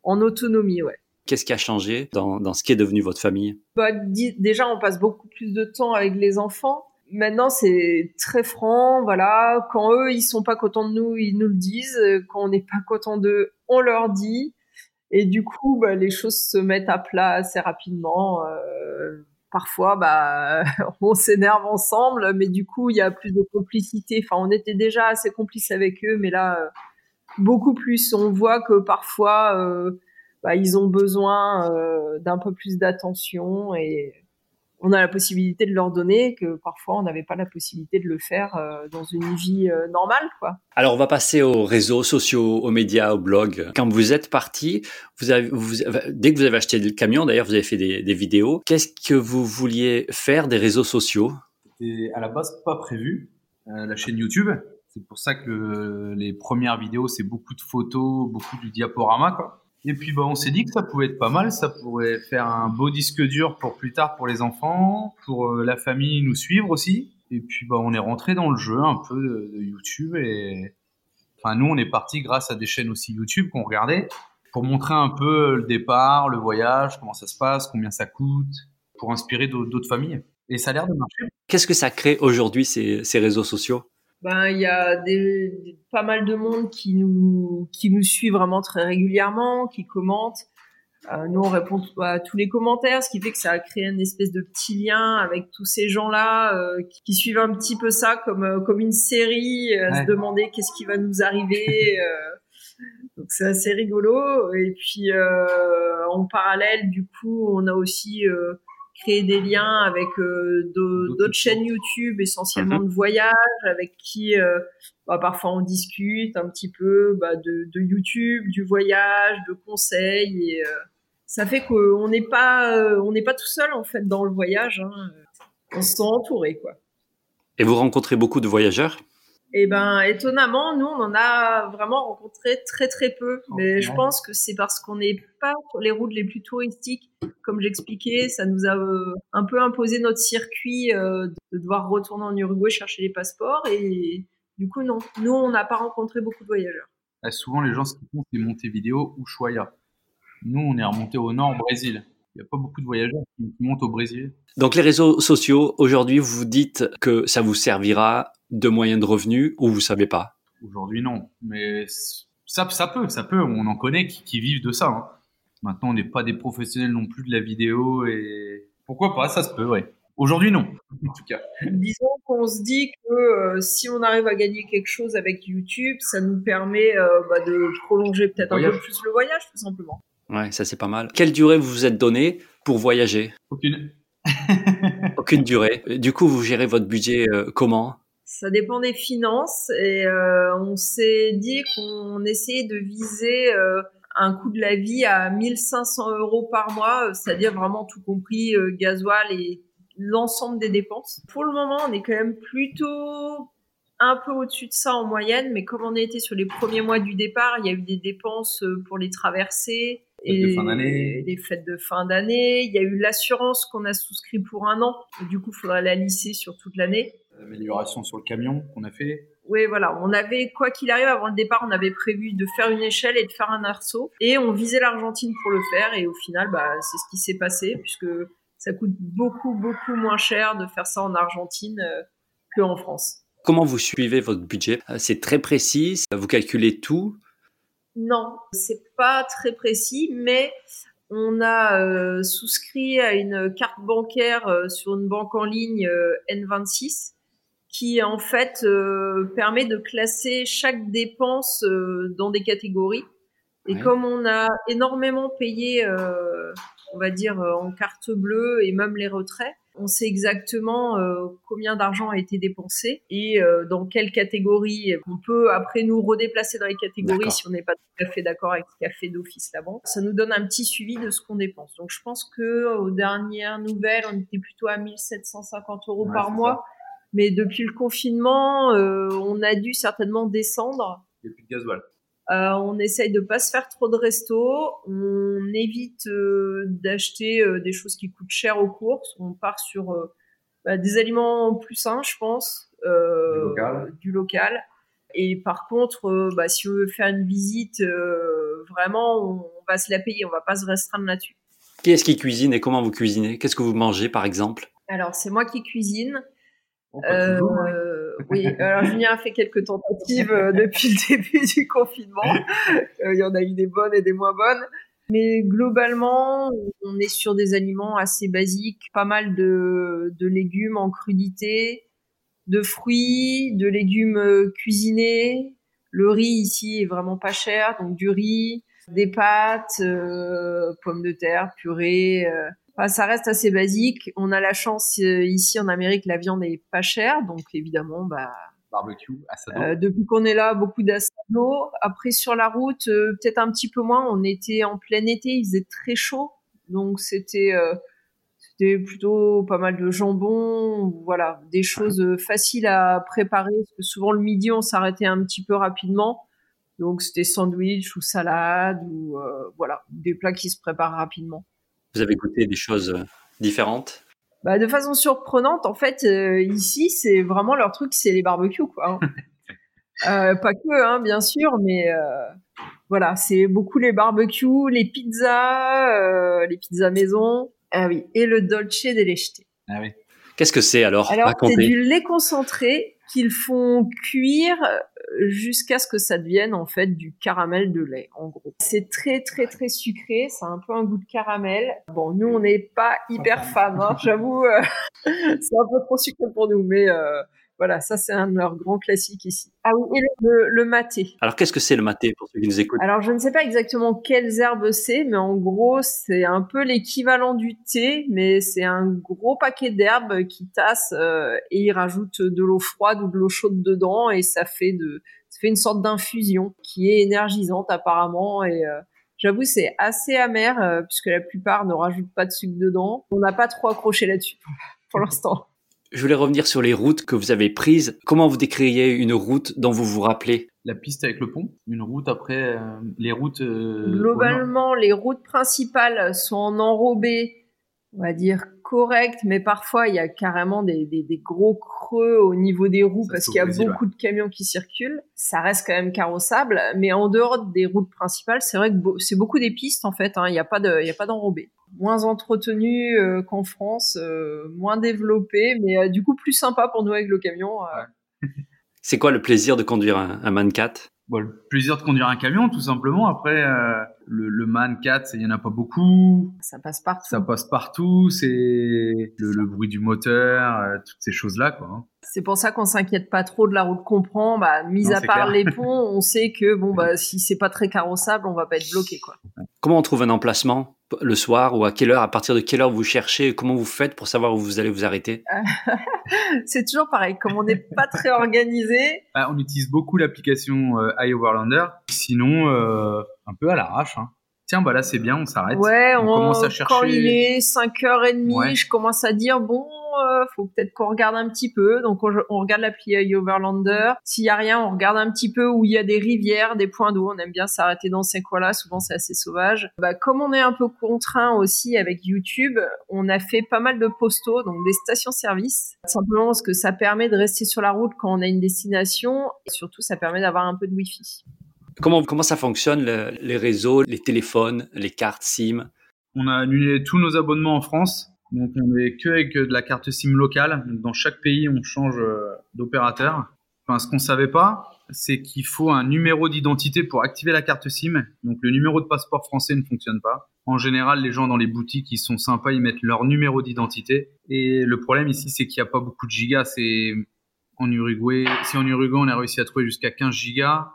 en autonomie, ouais. Qu'est-ce qui a changé dans, ce qui est devenu votre famille? Bah, Déjà, on passe beaucoup plus de temps avec les enfants. Maintenant, c'est très franc, voilà. Quand eux, ils sont pas contents de nous, ils nous le disent. Quand on n'est pas content d'eux, on leur dit. Et du coup, bah, les choses se mettent à plat assez rapidement. Euh, parfois, bah, on s'énerve ensemble, mais du coup, il y a plus de complicité. Enfin, on était déjà assez complices avec eux, mais là, beaucoup plus. On voit que parfois, euh, bah, ils ont besoin euh, d'un peu plus d'attention et on a la possibilité de leur donner que parfois on n'avait pas la possibilité de le faire euh, dans une vie euh, normale quoi. Alors on va passer aux réseaux sociaux, aux médias, aux blogs. Quand vous êtes parti, vous avez, vous, dès que vous avez acheté le camion, d'ailleurs vous avez fait des, des vidéos. Qu'est-ce que vous vouliez faire des réseaux sociaux? C'était à la base pas prévu. la chaîne YouTube, c'est pour ça que les premières vidéos c'est beaucoup de photos, beaucoup du diaporama quoi. Et puis bah, on s'est dit que ça pouvait être pas mal, ça pourrait faire un beau disque dur pour plus tard pour les enfants, pour euh, la famille nous suivre aussi. Et puis bah, on est rentré dans le jeu un peu de, YouTube et enfin nous on est parti grâce à des chaînes aussi YouTube qu'on regardait pour montrer un peu le départ, le voyage, comment ça se passe, combien ça coûte, pour inspirer d'autres familles. Et ça a l'air de marcher. Qu'est-ce que ça crée aujourd'hui ces, ces réseaux sociaux? Ben il y a des, pas mal de monde qui nous qui nous suit vraiment très régulièrement, qui commente. Euh, nous on répond à tous les commentaires, ce qui fait que ça a créé une espèce de petit lien avec tous ces gens-là euh, qui, suivent un petit peu ça comme euh, comme une série, à se demander qu'est-ce qui va nous arriver. donc c'est assez rigolo. Et puis en parallèle, du coup, on a aussi créer des liens avec euh, d'autres chaînes YouTube, essentiellement mhm. de voyage, avec qui euh, bah, parfois on discute un petit peu bah, de, de, YouTube, du voyage, de conseils. Et euh, ça fait qu'on n'est pas, on n'est pas tout seul en fait dans le voyage. Hein. On se sent entouré, quoi. Et vous rencontrez beaucoup de voyageurs? Eh ben, étonnamment, nous, on en a vraiment rencontré très très peu. Mais je pense que c'est parce qu'on n'est pas sur les routes les plus touristiques. Comme j'expliquais, ça nous a euh, un peu imposé notre circuit euh, de devoir retourner en Uruguay chercher les passeports. Et du coup, non. Nous, on n'a pas rencontré beaucoup de voyageurs. souvent, les gens, ce qu'ils font, c'est Montevideo ou Choya. Nous, on est remonté au nord, au Brésil. Il n'y a pas beaucoup de voyageurs qui montent au Brésil. Donc les réseaux sociaux, aujourd'hui, vous dites que ça vous servira de moyen de revenus ou vous savez pas? Aujourd'hui, non. Mais ça, ça peut, ça peut. On en connaît qui, vivent de ça. Hein. Maintenant, on n'est pas des professionnels non plus de la vidéo et pourquoi pas, ça se peut, ouais. Aujourd'hui, non, en tout cas. Disons qu'on se dit que euh, si on arrive à gagner quelque chose avec YouTube, ça nous permet euh, bah, de prolonger peut-être un peu plus le voyage, tout simplement. Ouais, ça c'est pas mal. Quelle durée vous vous êtes donné pour voyager? Aucune. Aucune durée. Du coup, vous gérez votre budget euh, comment? Ça dépend des finances et euh, on s'est dit qu'on essayait de viser euh, un coût de la vie à 1500 euros par mois, c'est-à-dire vraiment tout compris, gasoil et l'ensemble des dépenses. Pour le moment, on est quand même plutôt un peu au-dessus de ça en moyenne, mais comme on été sur les premiers mois du départ, il y a eu des dépenses pour les traversées, et de les fêtes de fin d'année. Il y a eu l'assurance qu'on a souscrit pour un an. Du coup, il faudra la lisser sur toute l'année. L'amélioration sur le camion qu'on a fait. Oui, voilà. On avait, quoi qu'il arrive, avant le départ, on avait prévu de faire une échelle et de faire un arceau. Et on visait l'Argentine pour le faire. Et au final, bah, c'est ce qui s'est passé puisque ça coûte beaucoup, beaucoup moins cher de faire ça en Argentine euh, qu'en France. Comment vous suivez votre budget? C'est très précis, vous calculez tout non, c'est pas très précis, mais on a euh, souscrit à une carte bancaire euh, sur une banque en ligne euh, N26 qui en fait permet de classer chaque dépense dans des catégories. Et comme on a énormément payé, on va dire en carte bleue et même les retraits, on sait exactement euh, combien d'argent a été dépensé et euh, dans quelle catégorie. On peut après nous redéplacer dans les catégories si on n'est pas tout à fait d'accord avec ce qu'a fait d'office la banque. Ça nous donne un petit suivi de ce qu'on dépense. Donc je pense que aux dernières nouvelles, on était plutôt à 1750 euros par mois. Mais depuis le confinement, euh, on a dû certainement descendre. Il n'y a plus de gasoil. Euh, on essaye de pas se faire trop de resto. On évite euh, d'acheter euh, des choses qui coûtent cher aux courses. On part sur bah, des aliments plus sains, je pense, du local. Du local. Et par contre, bah, si on veut faire une visite, vraiment, on, va se la payer, on va pas se restreindre là-dessus. Qui est-ce qui cuisine et comment vous cuisinez? Qu'est-ce que vous mangez, par exemple? Alors, c'est moi qui cuisine. Euh, oui, alors Julien a fait quelques tentatives euh, depuis le début du confinement. Euh, il y en a eu des bonnes et des moins bonnes. Mais globalement, on est sur des aliments assez basiques, pas mal de, légumes en crudité, de fruits, de légumes cuisinés. Le riz ici est vraiment pas cher, donc du riz, des pâtes, pommes de terre, purée, ça reste assez basique. On a la chance euh, ici en Amérique, la viande est pas chère, donc évidemment, bah, barbecue, asado. Euh, depuis qu'on est là, beaucoup d'asado. Après sur la route, euh, peut-être un petit peu moins. On était en plein été, il faisait très chaud, donc c'était c'était plutôt pas mal de jambon, voilà, des choses faciles à préparer. Parce que souvent le midi, on s'arrêtait un petit peu rapidement. Donc c'était sandwich ou salade ou voilà, des plats qui se préparent rapidement. Vous avez goûté des choses euh, différentes? Bah, De façon surprenante, en fait, euh, ici, c'est vraiment leur truc, c'est les barbecues, quoi. Hein. Euh, pas que, hein, bien sûr, mais voilà, c'est beaucoup les barbecues, les pizzas, les pizzas maison, ah oui, et le dolce de leche. Ah oui. Qu'est-ce que c'est alors? Alors, c'est du lait concentré qu'ils font cuire jusqu'à ce que ça devienne en fait du caramel de lait en gros. C'est très très très sucré, c'est un peu un goût de caramel. Bon, nous on n'est pas hyper fans, hein, j'avoue, euh, c'est un peu trop sucré pour nous, mais euh, voilà, ça c'est un de leurs grands classiques ici. Ah oui, et le, le, maté. Alors qu'est-ce que c'est le maté pour ceux qui nous écoutent? Alors je ne sais pas exactement quelles herbes c'est, mais en gros c'est un peu l'équivalent du thé, mais c'est un gros paquet d'herbes qui tasse euh, et ils rajoutent de l'eau froide ou de l'eau chaude dedans et ça fait de ça fait une sorte d'infusion qui est énergisante apparemment et euh, J'avoue, c'est assez amer euh, puisque la plupart ne rajoutent pas de sucre dedans. On n'a pas trop accroché là-dessus pour l'instant. Je voulais revenir sur les routes que vous avez prises. Comment vous décririez une route dont vous vous rappelez? La piste avec le pont. Une route après, euh, les routes. Euh, Globalement, les routes principales sont en enrobé, on va dire correct, mais parfois il y a carrément des, gros creux au niveau des roues parce qu'il y a beaucoup de camions qui circulent. Ça reste quand même carrossable, mais en dehors des routes principales, c'est vrai que c'est beaucoup des pistes en fait. Hein. Il n'y a pas de, il a pas d'enrobé. Moins entretenu euh, qu'en France, euh, moins développé, mais euh, du coup plus sympa pour nous avec le camion. c'est quoi le plaisir de conduire un, un Mancat? Le plaisir de conduire un camion, tout simplement. Après, euh, le, le, Man 4, il y en a pas beaucoup. Ça passe partout. Ça passe partout. C'est le, bruit du moteur, euh, toutes ces choses-là, quoi. Hein. C'est pour ça qu'on s'inquiète pas trop de la route qu'on prend. Bah, mis à part les ponts, on sait que bon, bah, si c'est pas très carrossable, on va pas être bloqué, quoi. Comment on trouve un emplacement le soir ou à quelle heure, à partir de quelle heure vous cherchez, comment vous faites pour savoir où vous allez vous arrêter? C'est toujours pareil, comme on n'est pas très organisé. Ah, on utilise beaucoup l'application euh, iOverlander, sinon euh, un peu à l'arrache. Hein. Tiens, bah là c'est bien, on s'arrête. Ouais, on, commence à chercher. Quand il est 5h30, je commence à dire bon, euh, faut peut-être qu'on regarde un petit peu. Donc on, regarde l'appli Overlander. S'il y a rien, on regarde un petit peu où il y a des rivières, des points d'eau. On aime bien s'arrêter dans ces coins-là. Souvent c'est assez sauvage. Bah, comme on est un peu contraint aussi avec YouTube, on a fait pas mal de postos, donc des stations-service. Simplement parce que ça permet de rester sur la route quand on a une destination et surtout ça permet d'avoir un peu de Wi-Fi. Comment, comment ça fonctionne, les réseaux, les téléphones, les cartes SIM? On a annulé tous nos abonnements en France. Donc on est que avec de la carte SIM locale. Dans chaque pays, on change euh, d'opérateur. Enfin, ce qu'on savait pas, c'est qu'il faut un numéro d'identité pour activer la carte SIM. Donc le numéro de passeport français ne fonctionne pas. En général, les gens dans les boutiques, ils sont sympas, ils mettent leur numéro d'identité. Et le problème ici, c'est qu'il n'y a pas beaucoup de gigas. C'est en Uruguay. Si en Uruguay, on a réussi à trouver jusqu'à 15 gigas.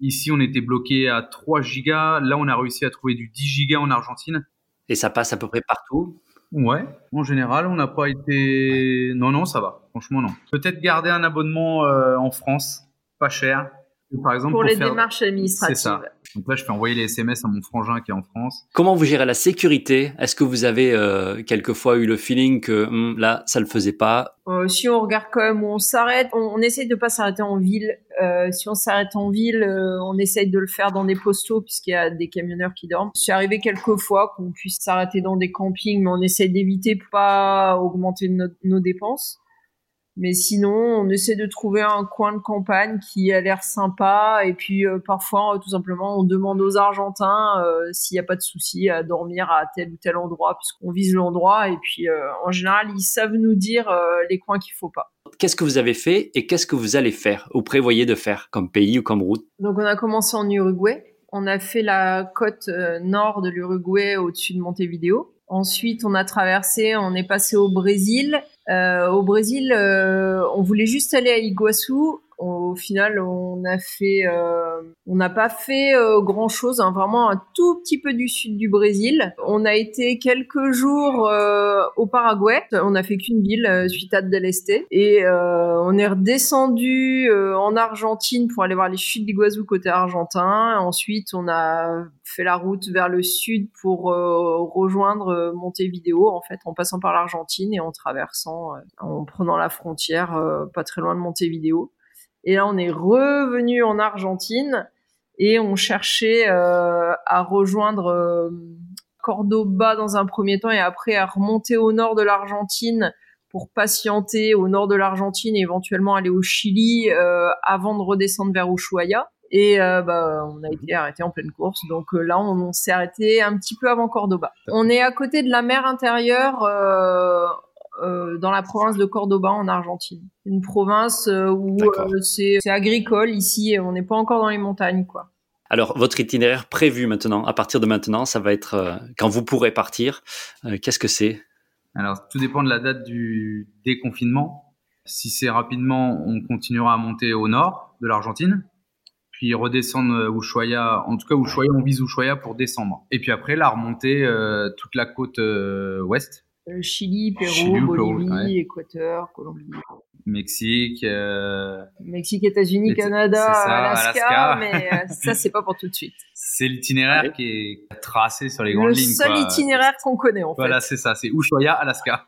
Ici, on était bloqué à 3 gigas. Là, on a réussi à trouver du 10 gigas en Argentine. Et ça passe à peu près partout? Ouais, en général, on n'a pas été. Non, non, ça va. Franchement, non. Peut-être garder un abonnement euh, en France, pas cher. Par exemple, pour, les démarches administratives. C'est ça. Donc là, je fais envoyer les SMS à mon frangin qui est en France. Comment vous gérez la sécurité? Est-ce que vous avez euh, quelquefois eu le feeling que hum, là, ça le faisait pas? Euh, Si on regarde quand même où on s'arrête, on, on, essaye de pas s'arrêter en ville. Euh, si on s'arrête en ville, euh, on essaye de le faire dans des postos puisqu'il y a des camionneurs qui dorment. C'est arrivé quelquefois qu'on puisse s'arrêter dans des campings, mais on essaye d'éviter pour pas augmenter nos dépenses. Mais sinon, on essaie de trouver un coin de campagne qui a l'air sympa. Et puis euh, parfois, tout simplement, on demande aux Argentins s'il n'y a pas de souci à dormir à tel ou tel endroit, puisqu'on vise l'endroit. Et puis en général, ils savent nous dire les coins qu'il faut pas. Qu'est-ce que vous avez fait et qu'est-ce que vous allez faire ou prévoyez de faire comme pays ou comme route? Donc on a commencé en Uruguay. On a fait la côte nord de l'Uruguay au-dessus de Montevideo. Ensuite, on a traversé, on est passé au Brésil. Euh, au Brésil, euh, on voulait juste aller à Iguaçu au final, on a fait, euh, on n'a pas fait euh, grand chose, hein, vraiment un tout petit peu du sud du Brésil. On a été quelques jours euh, au Paraguay. On a fait qu'une ville, Ciudad del Este, et on est redescendu en Argentine pour aller voir les chutes d'Iguazu côté argentin. Ensuite, on a fait la route vers le sud pour rejoindre Montevideo, en fait, en passant par l'Argentine et en traversant, en prenant la frontière pas très loin de Montevideo. Et là, on est revenu en Argentine et on cherchait euh, à rejoindre euh, Cordoba dans un premier temps et après à remonter au nord de l'Argentine pour patienter au nord de l'Argentine et éventuellement aller au Chili euh, avant de redescendre vers Ushuaia. Et bah, on a été arrêté en pleine course. Donc là, on, on s'est arrêté un petit peu avant Cordoba. On est à côté de la mer intérieure euh, dans la province de Cordoba en Argentine. Une province euh, où euh, c'est agricole ici, on n'est pas encore dans les montagnes, quoi. Alors, votre itinéraire prévu maintenant, à partir de maintenant, ça va être quand vous pourrez partir. Qu'est-ce que c'est? Alors, tout dépend de la date du déconfinement. Si c'est rapidement, on continuera à monter au nord de l'Argentine, puis redescendre Ushuaia. En tout cas, Ushuaia, on vise Ushuaia pour décembre. Et puis après, la remonter toute la côte ouest euh, Chili, Pérou, Bolivie, Équateur, Colombie. Mexique. Euh, Mexique, États-Unis, Canada, Alaska, mais euh, ça, c'est pas pour tout de suite. C'est l'itinéraire qui est tracé sur les grandes lignes. Le seul itinéraire qu'on connaît, en fait. Voilà, c'est ça, c'est Ushuaia, Alaska.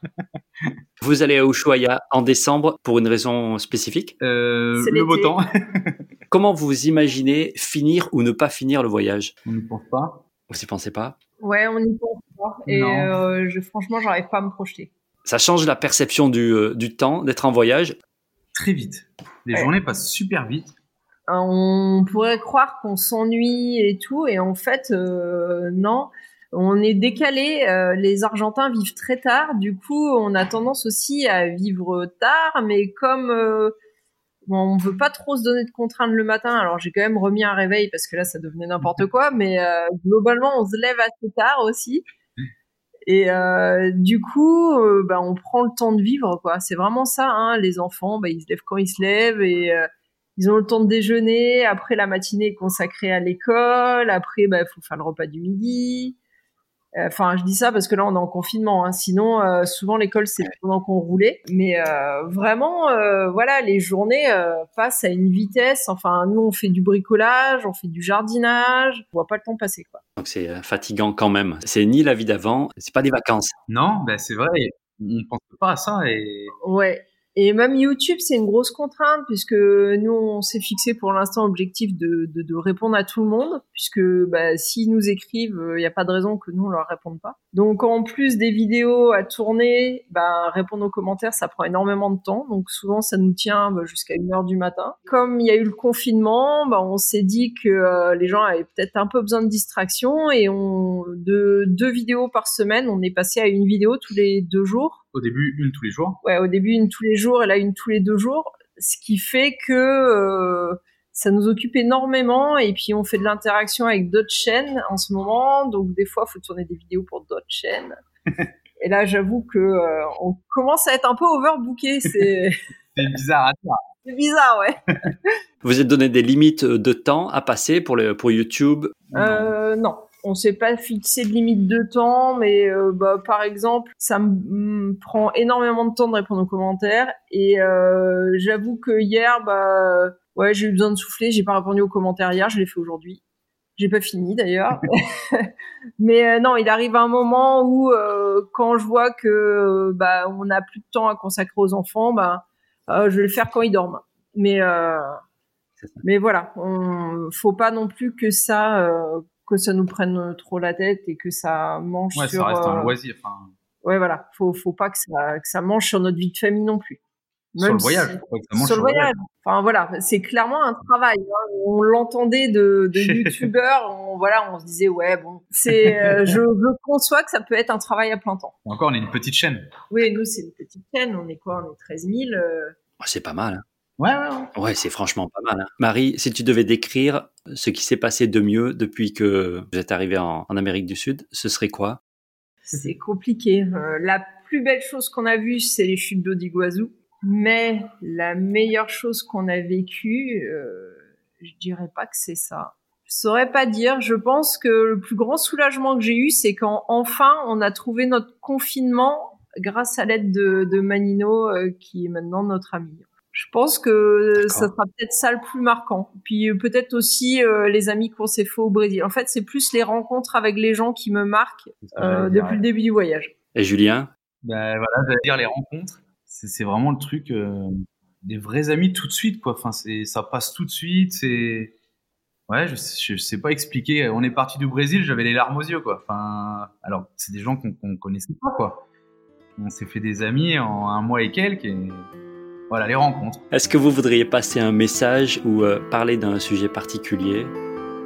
Vous allez à Ushuaia en décembre pour une raison spécifique? Le beau temps. Comment vous imaginez finir ou ne pas finir le voyage? On n'y pense pas. Vous n'y pensez pas? Ouais, on n'y pense et euh, je, franchement, j'arrive pas à me projeter. Ça change la perception du, euh, du temps d'être en voyage? Très vite. Les journées passent super vite. Euh, on pourrait croire qu'on s'ennuie et tout, et en fait, non. On est décalé. les Argentins vivent très tard, du coup, on a tendance aussi à vivre tard, mais comme bon, on veut pas trop se donner de contraintes le matin. Alors j'ai quand même remis un réveil parce que là, ça devenait n'importe quoi, mais globalement, on se lève assez tard aussi. Et euh, du coup, euh, bah, on prend le temps de vivre, quoi. C'est vraiment ça, hein. Les enfants, bah, ils se lèvent quand ils se lèvent et euh, ils ont le temps de déjeuner. Après, la matinée est consacrée à l'école. Après, bah, faut faire le repas du midi. Enfin, je dis ça parce que là, on est en confinement. Hein. Sinon, euh, souvent l'école, c'est pendant qu'on roulait. Mais euh, vraiment, euh, voilà, les journées passent à une vitesse. Enfin, nous, on fait du bricolage, on fait du jardinage. On voit pas le temps passer, quoi. Donc c'est fatigant quand même. C'est ni la vie d'avant, c'est pas des vacances. Non, ben c'est vrai. On pense pas à ça et. Ouais. Et même YouTube, c'est une grosse contrainte puisque nous, on s'est fixé pour l'instant objectif de, de, de, répondre à tout le monde, puisque bah, s'ils nous écrivent, il n'y a pas de raison que nous, on leur réponde pas. Donc en plus des vidéos à tourner, bah, répondre aux commentaires, ça prend énormément de temps. Donc souvent, ça nous tient bah, jusqu'à une heure du matin. Comme il y a eu le confinement, bah, on s'est dit que euh, les gens avaient peut-être un peu besoin de distraction et on, de deux vidéos par semaine, on est passé à une vidéo tous les deux jours au début, une tous les jours. Ouais, au début, une tous les jours, et là, une tous les deux jours. Ce qui fait que euh, ça nous occupe énormément. Et puis, on fait de l'interaction avec d'autres chaînes en ce moment. Donc, des fois, il faut tourner des vidéos pour d'autres chaînes. et là, j'avoue que euh, on commence à être un peu overbooké. C'est bizarre à toi. C'est bizarre, ouais. Vous êtes donné des limites de temps à passer pour, le, pour YouTube? Euh, Non on s'est pas fixé de limite de temps, mais euh, bah, par exemple, ça me prend énormément de temps de répondre aux commentaires. Et euh, j'avoue que hier, bah, ouais, j'ai eu besoin de souffler. J'ai pas répondu aux commentaires hier, je l'ai fait aujourd'hui. J'ai pas fini d'ailleurs. mais euh, non, il arrive un moment où quand je vois que bah on n'a plus de temps à consacrer aux enfants, bah je vais le faire quand ils dorment. Mais mais voilà, on faut pas non plus que ça que ça nous prenne trop la tête et que ça mange ouais, sur. ça reste un euh, loisir. Ouais, voilà. Faut, faut pas que ça, que ça mange sur notre vie de famille non plus. sur le voyage. Sur le voyage. Enfin voilà, c'est clairement un travail. Hein. On l'entendait de, de youtubeurs, on, voilà, on se disait ouais bon, c'est, euh, je, je, conçois que ça peut être un travail à plein temps. Encore, on est une petite chaîne. Oui, nous c'est une petite chaîne. On est quoi? On est 13 000. Euh. c'est pas mal. Hein. Ouais, ouais, ouais. c'est franchement pas mal. Hein. Marie, si tu devais décrire ce qui s'est passé de mieux depuis que vous êtes arrivé en, en Amérique du Sud, ce serait quoi? C'est compliqué. Euh, la plus belle chose qu'on a vue, c'est les chutes d'eau d'Iguazu. Mais la meilleure chose qu'on a vécue, euh, je dirais pas que c'est ça. Je saurais pas dire. Je pense que le plus grand soulagement que j'ai eu, c'est quand enfin on a trouvé notre confinement grâce à l'aide de, de Manino, euh, qui est maintenant notre ami. Je pense que ça sera peut-être ça le plus marquant. Puis euh, peut-être aussi euh, les amis qu'on s'est fait au Brésil. En fait, c'est plus les rencontres avec les gens qui me marquent depuis le début du voyage. Et Julien? Ben voilà, j'allais dire les rencontres c'est vraiment le truc euh, des vrais amis tout de suite quoi. Enfin c'est ça passe tout de suite. C'est ouais je, je sais pas expliquer. On est parti du Brésil, j'avais les larmes aux yeux quoi. Enfin alors c'est des gens qu'on qu'on connaissait pas quoi. On s'est fait des amis en un mois et quelques et voilà les rencontres. Est-ce que vous voudriez passer un message ou euh, parler d'un sujet particulier?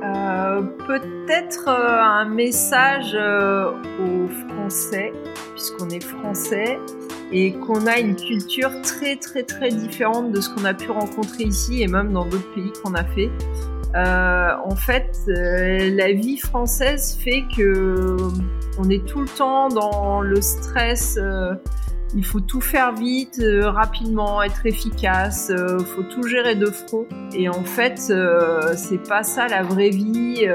Euh, Peut-être un message aux Français puisqu'on est Français et qu'on a une culture très très très différente de ce qu'on a pu rencontrer ici et même dans d'autres pays qu'on a fait. Euh, en fait, euh, la vie française fait que on est tout le temps dans le stress. Euh, il faut tout faire vite, euh, rapidement, être efficace. Il euh, faut tout gérer de front. Et en fait, c'est pas ça la vraie vie.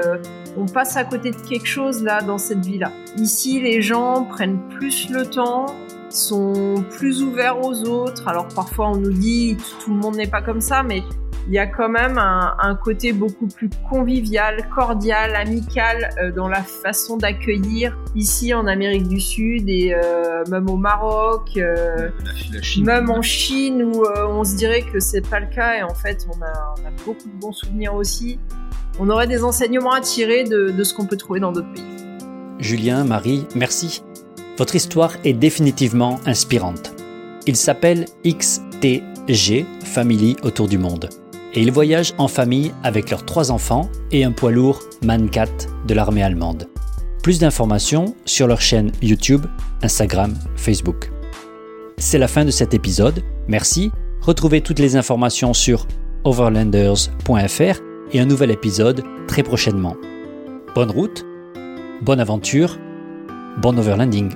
on passe à côté de quelque chose là dans cette vie-là. Ici, les gens prennent plus le temps sont plus ouverts aux autres. Alors parfois on nous dit tout le monde n'est pas comme ça, mais il y a quand même un, côté beaucoup plus convivial, cordial, amical euh, dans la façon d'accueillir ici en Amérique du Sud et euh, même au Maroc, euh, même en Chine où on se dirait que c'est pas le cas et en fait on a, on a, beaucoup de bons souvenirs aussi. On aurait des enseignements à tirer de, de ce qu'on peut trouver dans d'autres pays. Julien, Marie, merci. Votre histoire est définitivement inspirante. Il s'appelle XTG Family autour du monde et ils voyagent en famille avec leurs trois enfants et un poids lourd Man 4 de l'armée allemande. Plus d'informations sur leur chaîne YouTube, Instagram, Facebook. C'est la fin de cet épisode. Merci. Retrouvez toutes les informations sur overlanders.fr et un nouvel épisode très prochainement. Bonne route, bonne aventure, bon overlanding.